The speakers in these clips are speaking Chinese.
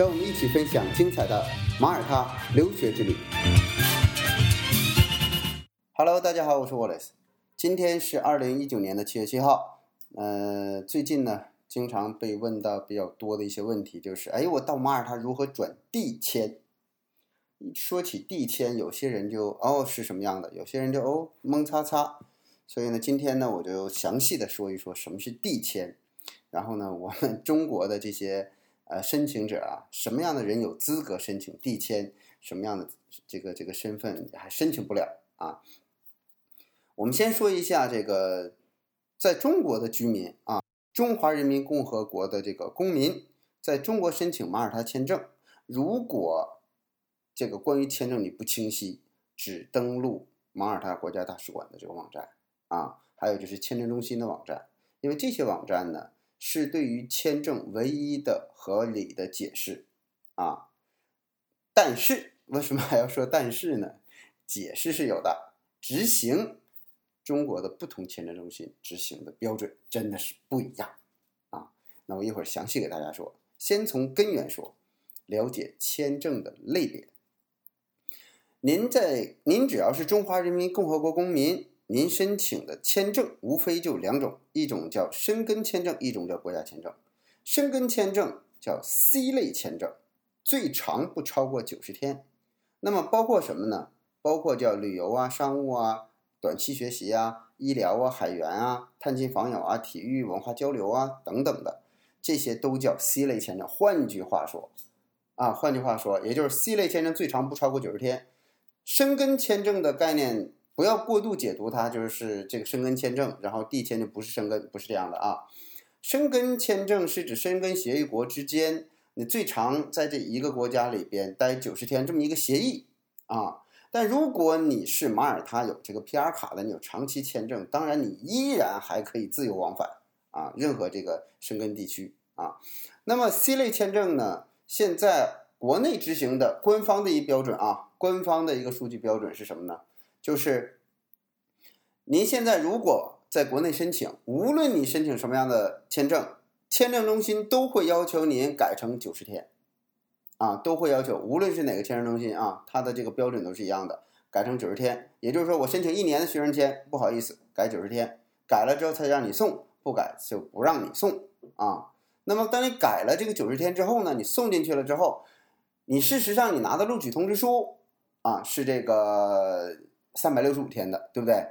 让我们一起分享精彩的马耳他留学之旅。Hello，大家好，我是 Wallace，今天是二零一九年的七月七号。呃，最近呢，经常被问到比较多的一些问题，就是，哎，我到马耳他如何转地签？说起地签，有些人就哦是什么样的，有些人就哦懵叉叉。所以呢，今天呢，我就详细的说一说什么是地签，然后呢，我们中国的这些呃申请者啊，什么样的人有资格申请递签，什么样的这个这个身份还申请不了啊？我们先说一下这个在中国的居民啊，中华人民共和国的这个公民，在中国申请马耳他签证，如果这个关于签证你不清晰，只登录马耳他国家大使馆的这个网站。啊，还有就是签证中心的网站，因为这些网站呢是对于签证唯一的合理的解释啊。但是为什么还要说但是呢？解释是有的，执行中国的不同签证中心执行的标准真的是不一样啊。那我一会儿详细给大家说，先从根源说，了解签证的类别。您在您只要是中华人民共和国公民。您申请的签证无非就两种，一种叫申根签证，一种叫国家签证。申根签证叫 C 类签证，最长不超过九十天。那么包括什么呢？包括叫旅游啊、商务啊、短期学习啊、医疗啊、海员啊、探亲访友啊、体育文化交流啊等等的，这些都叫 C 类签证。换句话说，啊，换句话说，也就是 C 类签证最长不超过九十天。申根签证的概念。不要过度解读它，就是这个申根签证，然后递签就不是申根，不是这样的啊。申根签证是指申根协议国之间，你最长在这一个国家里边待九十天这么一个协议啊。但如果你是马耳他有这个 PR 卡的，你有长期签证，当然你依然还可以自由往返啊，任何这个申根地区啊。那么 C 类签证呢，现在国内执行的官方的一标准啊，官方的一个数据标准是什么呢？就是您现在如果在国内申请，无论你申请什么样的签证，签证中心都会要求您改成九十天，啊，都会要求，无论是哪个签证中心啊，它的这个标准都是一样的，改成九十天。也就是说，我申请一年的学生签，不好意思，改九十天，改了之后才让你送，不改就不让你送啊。那么当你改了这个九十天之后呢，你送进去了之后，你事实上你拿的录取通知书啊，是这个。三百六十五天的，对不对？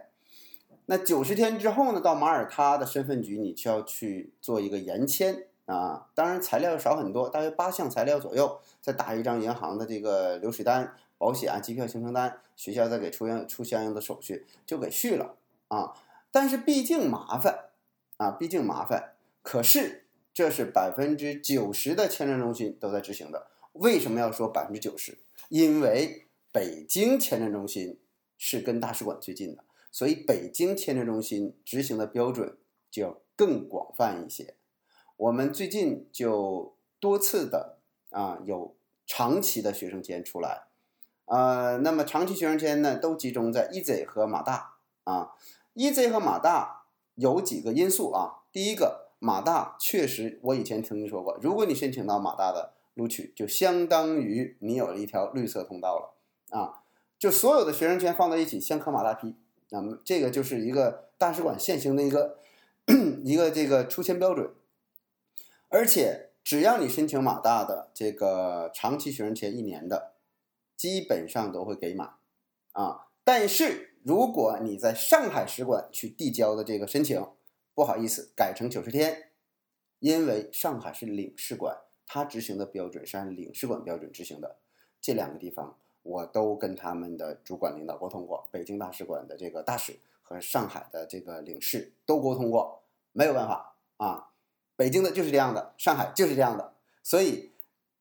那九十天之后呢？到马耳他的身份局，你就要去做一个延签啊。当然材料要少很多，大约八项材料左右，再打一张银行的这个流水单、保险啊、机票、行程单，学校再给出样出相应的手续，就给续了啊。但是毕竟麻烦啊，毕竟麻烦。可是这是百分之九十的签证中心都在执行的。为什么要说百分之九十？因为北京签证中心。是跟大使馆最近的，所以北京签证中心执行的标准就要更广泛一些。我们最近就多次的啊有长期的学生签出来，呃，那么长期学生签呢都集中在 EZ 和马大啊，EZ 和马大有几个因素啊，第一个马大确实我以前曾经说过，如果你申请到马大的录取，就相当于你有了一条绿色通道了啊。就所有的学生签放在一起，先科马大批，那么这个就是一个大使馆现行的一个 一个这个出签标准。而且只要你申请马大的这个长期学生签一年的，基本上都会给满啊。但是如果你在上海使馆去递交的这个申请，不好意思，改成九十天，因为上海是领事馆，它执行的标准是按领事馆标准执行的，这两个地方。我都跟他们的主管领导沟通过，北京大使馆的这个大使和上海的这个领事都沟通过，没有办法啊，北京的就是这样的，上海就是这样的，所以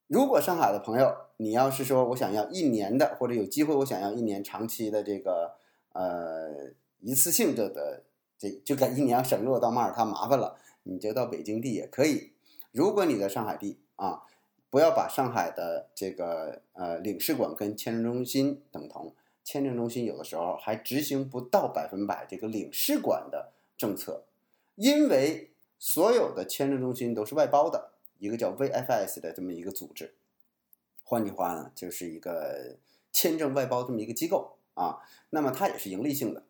如果上海的朋友你要是说我想要一年的，或者有机会我想要一年长期的这个呃一次性的的，这就赶一年省落到马耳他麻烦了，你就到北京地也可以。如果你在上海地啊，不要把上海的这个呃领事馆跟签证中心等同，签证中心有的时候还执行不到百分百这个领事馆的政策，因为所有的签证中心都是外包的，一个叫 VFS 的这么一个组织。换句话呢，就是一个签证外包这么一个机构啊，那么它也是盈利性的，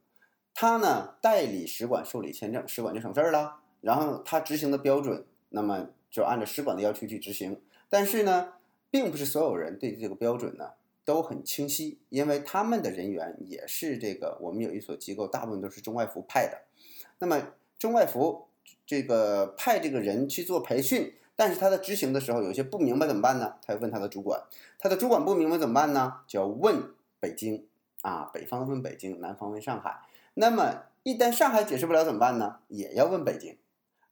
它呢代理使馆受理签证，使馆就省事儿了。然后它执行的标准，那么就按照使馆的要求去执行。但是呢，并不是所有人对这个标准呢都很清晰，因为他们的人员也是这个我们有一所机构，大部分都是中外服派的。那么中外服这个派这个人去做培训。但是他在执行的时候有些不明白怎么办呢？他要问他的主管，他的主管不明白怎么办呢？就要问北京啊，北方问北京，南方问上海。那么一旦上海解释不了怎么办呢？也要问北京。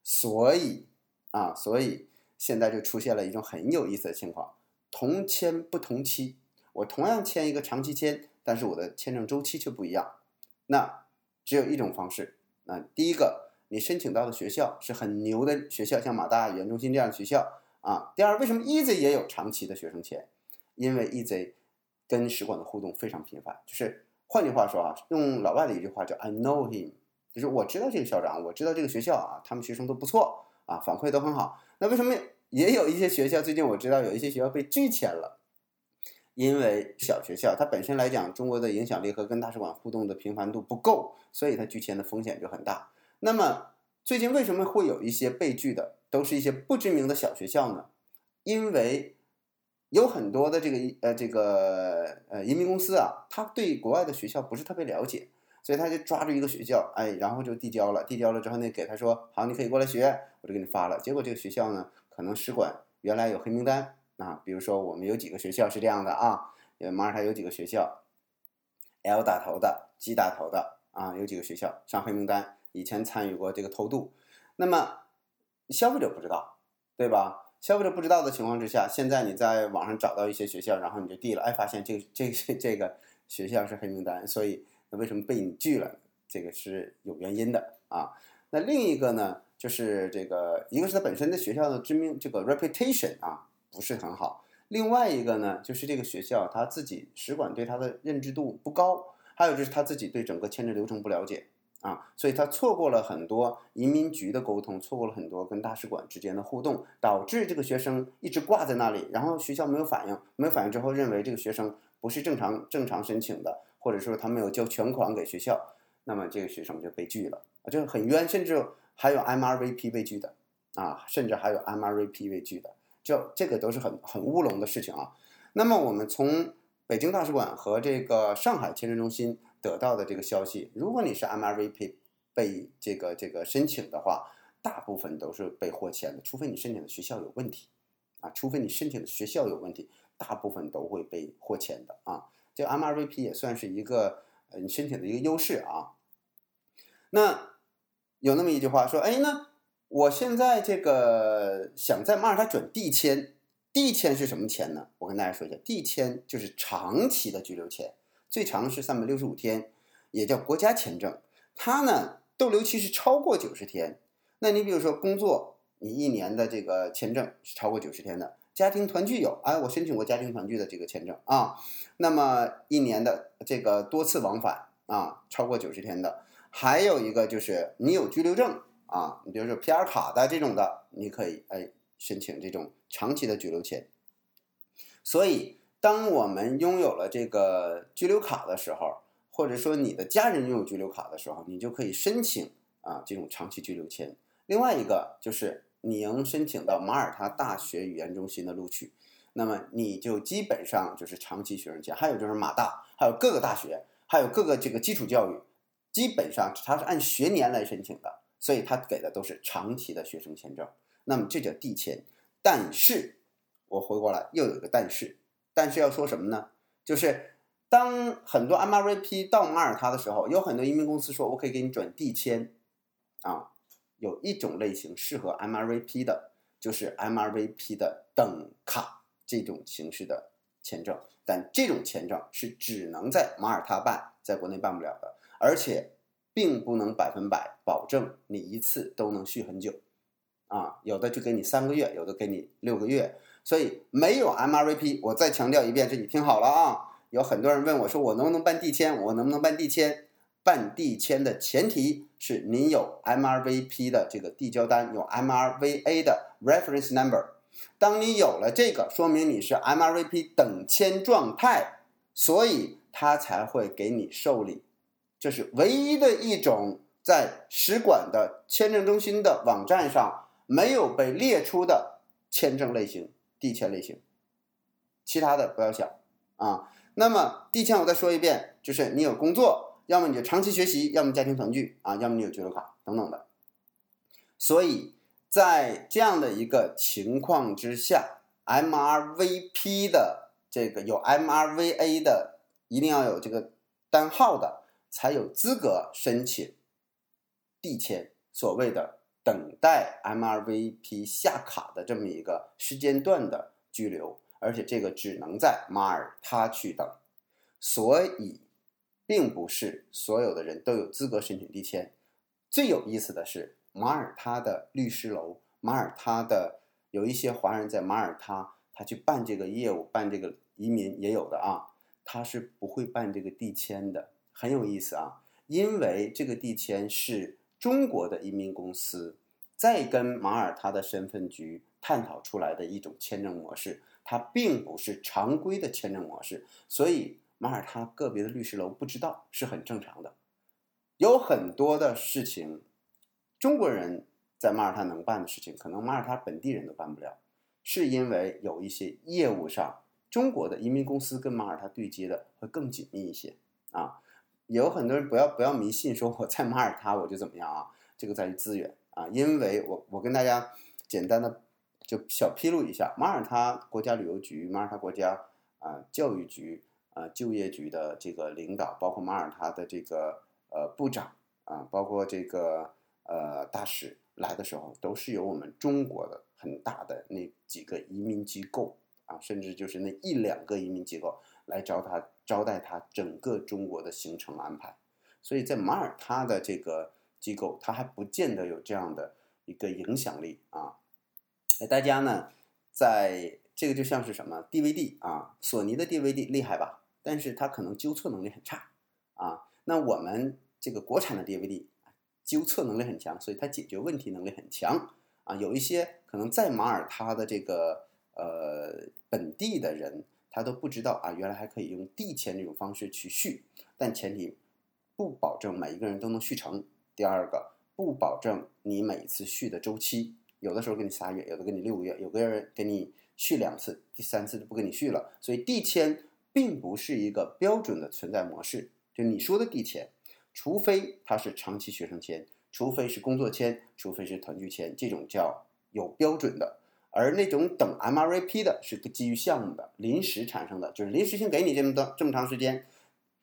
所以啊，所以现在就出现了一种很有意思的情况：同签不同期。我同样签一个长期签，但是我的签证周期却不一样。那只有一种方式。那第一个。你申请到的学校是很牛的学校，像马大语言中心这样的学校啊。第二，为什么 EZ 也有长期的学生签？因为 EZ 跟使馆的互动非常频繁。就是换句话说啊，用老外的一句话叫 "I know him"，就是我知道这个校长，我知道这个学校啊，他们学生都不错啊，反馈都很好。那为什么也有一些学校最近我知道有一些学校被拒签了？因为小学校它本身来讲，中国的影响力和跟大使馆互动的频繁度不够，所以它拒签的风险就很大。那么最近为什么会有一些被拒的，都是一些不知名的小学校呢？因为有很多的这个呃这个呃移民公司啊，他对国外的学校不是特别了解，所以他就抓住一个学校，哎，然后就递交了，递交了之后呢，给他说好，你可以过来学，我就给你发了。结果这个学校呢，可能使馆原来有黑名单啊，比如说我们有几个学校是这样的啊，马耳他有几个学校，L 打头的，G 打头的啊，有几个学校上黑名单。以前参与过这个偷渡，那么消费者不知道，对吧？消费者不知道的情况之下，现在你在网上找到一些学校，然后你就递了，哎，发现这个这个这个学校是黑名单，所以那为什么被你拒了？这个是有原因的啊。那另一个呢，就是这个一个是它本身的学校的知名这个 reputation 啊不是很好，另外一个呢就是这个学校他自己使馆对他的认知度不高，还有就是他自己对整个签证流程不了解。啊，所以他错过了很多移民局的沟通，错过了很多跟大使馆之间的互动，导致这个学生一直挂在那里，然后学校没有反应，没有反应之后认为这个学生不是正常正常申请的，或者说他没有交全款给学校，那么这个学生就被拒了，啊，这个很冤，甚至还有 MRVP 被拒的，啊，甚至还有 MRVP 被拒的，就这个都是很很乌龙的事情啊。那么我们从北京大使馆和这个上海签证中心。得到的这个消息，如果你是 MRVP 被这个这个申请的话，大部分都是被获签的，除非你申请的学校有问题啊，除非你申请的学校有问题，大部分都会被获签的啊。这 MRVP 也算是一个呃你申请的一个优势啊。那有那么一句话说，哎，那我现在这个想在马耳他转地签，地签是什么签呢？我跟大家说一下，地签就是长期的居留签。最长是三百六十五天，也叫国家签证。它呢逗留期是超过九十天。那你比如说工作，你一年的这个签证是超过九十天的。家庭团聚有，哎，我申请过家庭团聚的这个签证啊。那么一年的这个多次往返啊，超过九十天的。还有一个就是你有居留证啊，你比如说 PR 卡的这种的，你可以哎申请这种长期的居留签。所以。当我们拥有了这个居留卡的时候，或者说你的家人拥有居留卡的时候，你就可以申请啊这种长期居留签。另外一个就是你能申请到马耳他大学语言中心的录取，那么你就基本上就是长期学生签。还有就是马大，还有各个大学，还有各个这个基础教育，基本上它是按学年来申请的，所以它给的都是长期的学生签证。那么这叫递签。但是我回过来又有一个但是。但是要说什么呢？就是当很多 MRVP 到马耳他的时候，有很多移民公司说：“我可以给你转递签。”啊，有一种类型适合 MRVP 的，就是 MRVP 的等卡这种形式的签证，但这种签证是只能在马耳他办，在国内办不了的，而且并不能百分百保证你一次都能续很久，啊，有的就给你三个月，有的给你六个月，所以没有 MRVP，我再强调一遍，这你听好了啊，有很多人问我说我能不能办递签，我能不能办递签？办递签的前提是您有 MRVP 的这个递交单，有 MRVA 的 reference number。当你有了这个，说明你是 MRVP 等签状态，所以他才会给你受理。这是唯一的一种在使馆的签证中心的网站上没有被列出的签证类型，递签类型。其他的不要想啊。那么递签我再说一遍，就是你有工作。要么你就长期学习，要么家庭团聚啊，要么你有居留卡等等的。所以在这样的一个情况之下，MRVP 的这个有 MRVA 的，一定要有这个单号的，才有资格申请递签。所谓的等待 MRVP 下卡的这么一个时间段的居留，而且这个只能在马耳他去等。所以。并不是所有的人都有资格申请递签。最有意思的是，马耳他的律师楼，马耳他的有一些华人在马耳他，他去办这个业务，办这个移民也有的啊，他是不会办这个递签的，很有意思啊。因为这个递签是中国的移民公司在跟马耳他的身份局探讨出来的一种签证模式，它并不是常规的签证模式，所以。马耳他个别的律师楼不知道是很正常的，有很多的事情，中国人在马耳他能办的事情，可能马耳他本地人都办不了，是因为有一些业务上，中国的移民公司跟马耳他对接的会更紧密一些啊。有很多人不要不要迷信，说我在马耳他我就怎么样啊？这个在于资源啊，因为我我跟大家简单的就小披露一下，马耳他国家旅游局、马耳他国家啊教育局。啊，就业局的这个领导，包括马耳他的这个呃部长啊，包括这个呃大使来的时候，都是由我们中国的很大的那几个移民机构啊，甚至就是那一两个移民机构来招他招待他整个中国的行程安排。所以在马耳他的这个机构，他还不见得有这样的一个影响力啊。哎，大家呢，在这个就像是什么 DVD 啊，索尼的 DVD 厉害吧？但是它可能纠错能力很差，啊，那我们这个国产的 DVD 纠错能力很强，所以它解决问题能力很强，啊，有一些可能在马耳他的这个呃本地的人，他都不知道啊，原来还可以用递签这种方式去续，但前提不保证每一个人都能续成。第二个，不保证你每一次续的周期，有的时候给你仨月，有的给你六个月，有个人给你续两次，第三次就不给你续了，所以递签。并不是一个标准的存在模式，就你说的递签，除非它是长期学生签，除非是工作签，除非是团聚签，这种叫有标准的。而那种等 MRVP 的是基于项目的，临时产生的，就是临时性给你这么多这么长时间，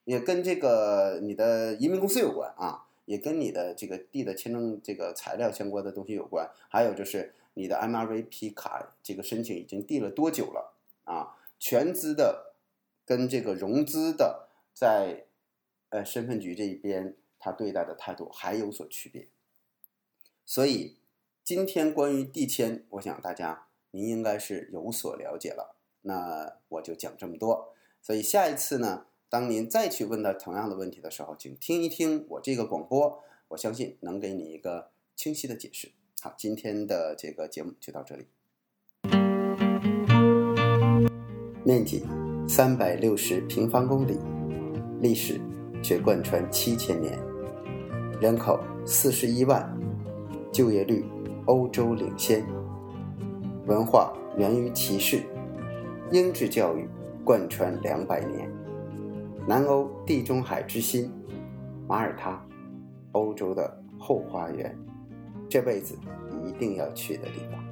也跟这个你的移民公司有关啊，也跟你的这个递的签证这个材料相关的东西有关。还有就是你的 MRVP 卡这个申请已经递了多久了啊？全资的。跟这个融资的在呃身份局这一边，他对待的态度还有所区别。所以今天关于递签，我想大家您应该是有所了解了。那我就讲这么多。所以下一次呢，当您再去问到同样的问题的时候，请听一听我这个广播，我相信能给你一个清晰的解释。好，今天的这个节目就到这里。面积。三百六十平方公里，历史却贯穿七千年，人口四十一万，就业率欧洲领先，文化源于骑士，英制教育贯穿两百年，南欧地中海之心，马耳他，欧洲的后花园，这辈子一定要去的地方。